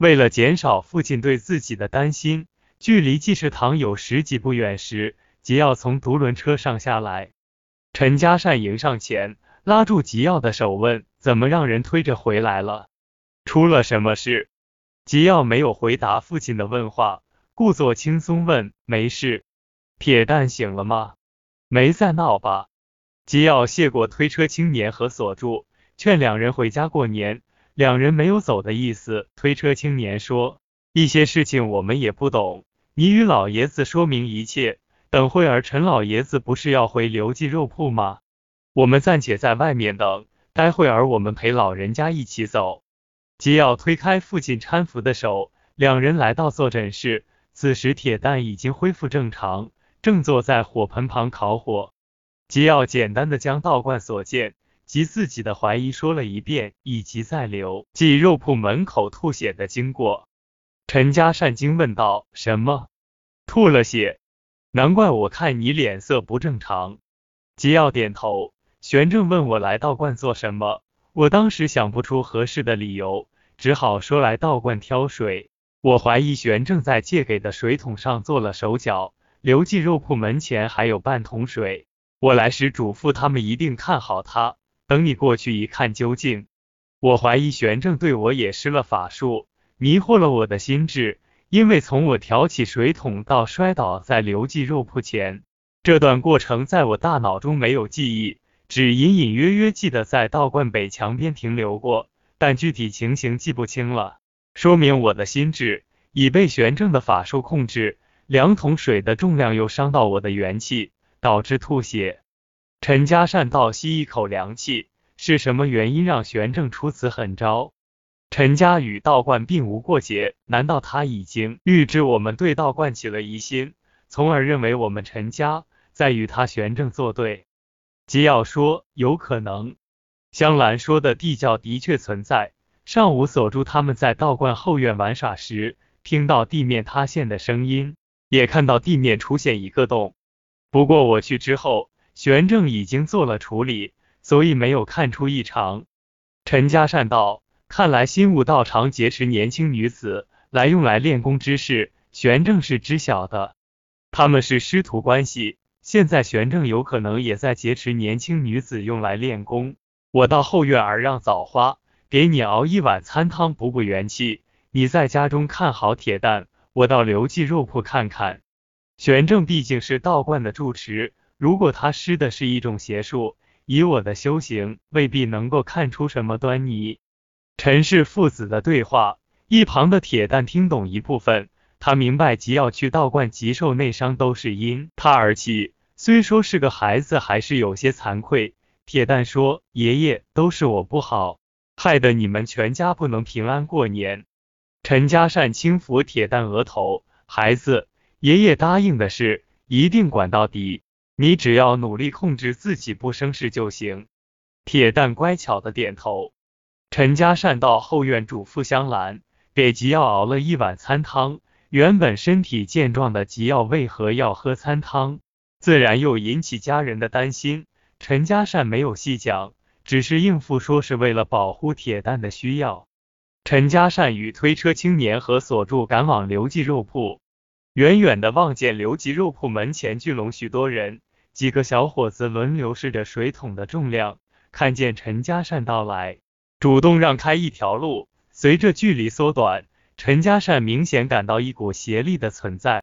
为了减少父亲对自己的担心，距离济世堂有十几步远时，吉耀从独轮车上下来。陈家善迎上前，拉住吉耀的手，问：“怎么让人推着回来了？出了什么事？”吉耀没有回答父亲的问话，故作轻松问：“没事。”铁蛋醒了吗？没在闹吧？吉耀谢过推车青年和锁住，劝两人回家过年。两人没有走的意思。推车青年说：“一些事情我们也不懂，你与老爷子说明一切。等会儿陈老爷子不是要回刘记肉铺吗？我们暂且在外面等，待会儿我们陪老人家一起走。”吉耀推开父亲搀扶的手，两人来到坐诊室。此时铁蛋已经恢复正常。正坐在火盆旁烤火，吉耀简单的将道观所见及自己的怀疑说了一遍，以及在刘记肉铺门口吐血的经过。陈家善惊问道：“什么？吐了血？难怪我看你脸色不正常。”吉耀点头。玄正问我来道观做什么，我当时想不出合适的理由，只好说来道观挑水。我怀疑玄正在借给的水桶上做了手脚。刘记肉铺门前还有半桶水，我来时嘱咐他们一定看好它，等你过去一看究竟。我怀疑玄正对我也施了法术，迷惑了我的心智，因为从我挑起水桶到摔倒在刘记肉铺前，这段过程在我大脑中没有记忆，只隐隐约约记得在道观北墙边停留过，但具体情形记不清了，说明我的心智已被玄正的法术控制。两桶水的重量又伤到我的元气，导致吐血。陈家善倒吸一口凉气，是什么原因让玄正出此狠招？陈家与道观并无过节，难道他已经预知我们对道观起了疑心，从而认为我们陈家在与他玄正作对？吉耀说有可能。香兰说的地窖的确存在。上午锁住他们在道观后院玩耍时，听到地面塌陷的声音。也看到地面出现一个洞，不过我去之后，玄正已经做了处理，所以没有看出异常。陈家善道，看来新武道场劫持年轻女子来用来练功之事，玄正是知晓的。他们是师徒关系，现在玄正有可能也在劫持年轻女子用来练功。我到后院儿让枣花给你熬一碗参汤补补元气，你在家中看好铁蛋。我到刘记肉铺看看，玄正毕竟是道观的住持，如果他施的是一种邪术，以我的修行，未必能够看出什么端倪。陈氏父子的对话，一旁的铁蛋听懂一部分，他明白吉要去道观即受内伤都是因他而起，虽说是个孩子，还是有些惭愧。铁蛋说：“爷爷，都是我不好，害得你们全家不能平安过年。”陈家善轻抚铁蛋额头，孩子，爷爷答应的事一定管到底，你只要努力控制自己不生事就行。铁蛋乖巧的点头。陈家善到后院嘱咐香兰，给吉耀熬了一碗参汤。原本身体健壮的吉耀为何要喝参汤？自然又引起家人的担心。陈家善没有细讲，只是应付说是为了保护铁蛋的需要。陈家善与推车青年和锁住赶往刘记肉铺，远远的望见刘记肉铺门前聚拢许多人，几个小伙子轮流试着水桶的重量，看见陈家善到来，主动让开一条路。随着距离缩短，陈家善明显感到一股邪力的存在。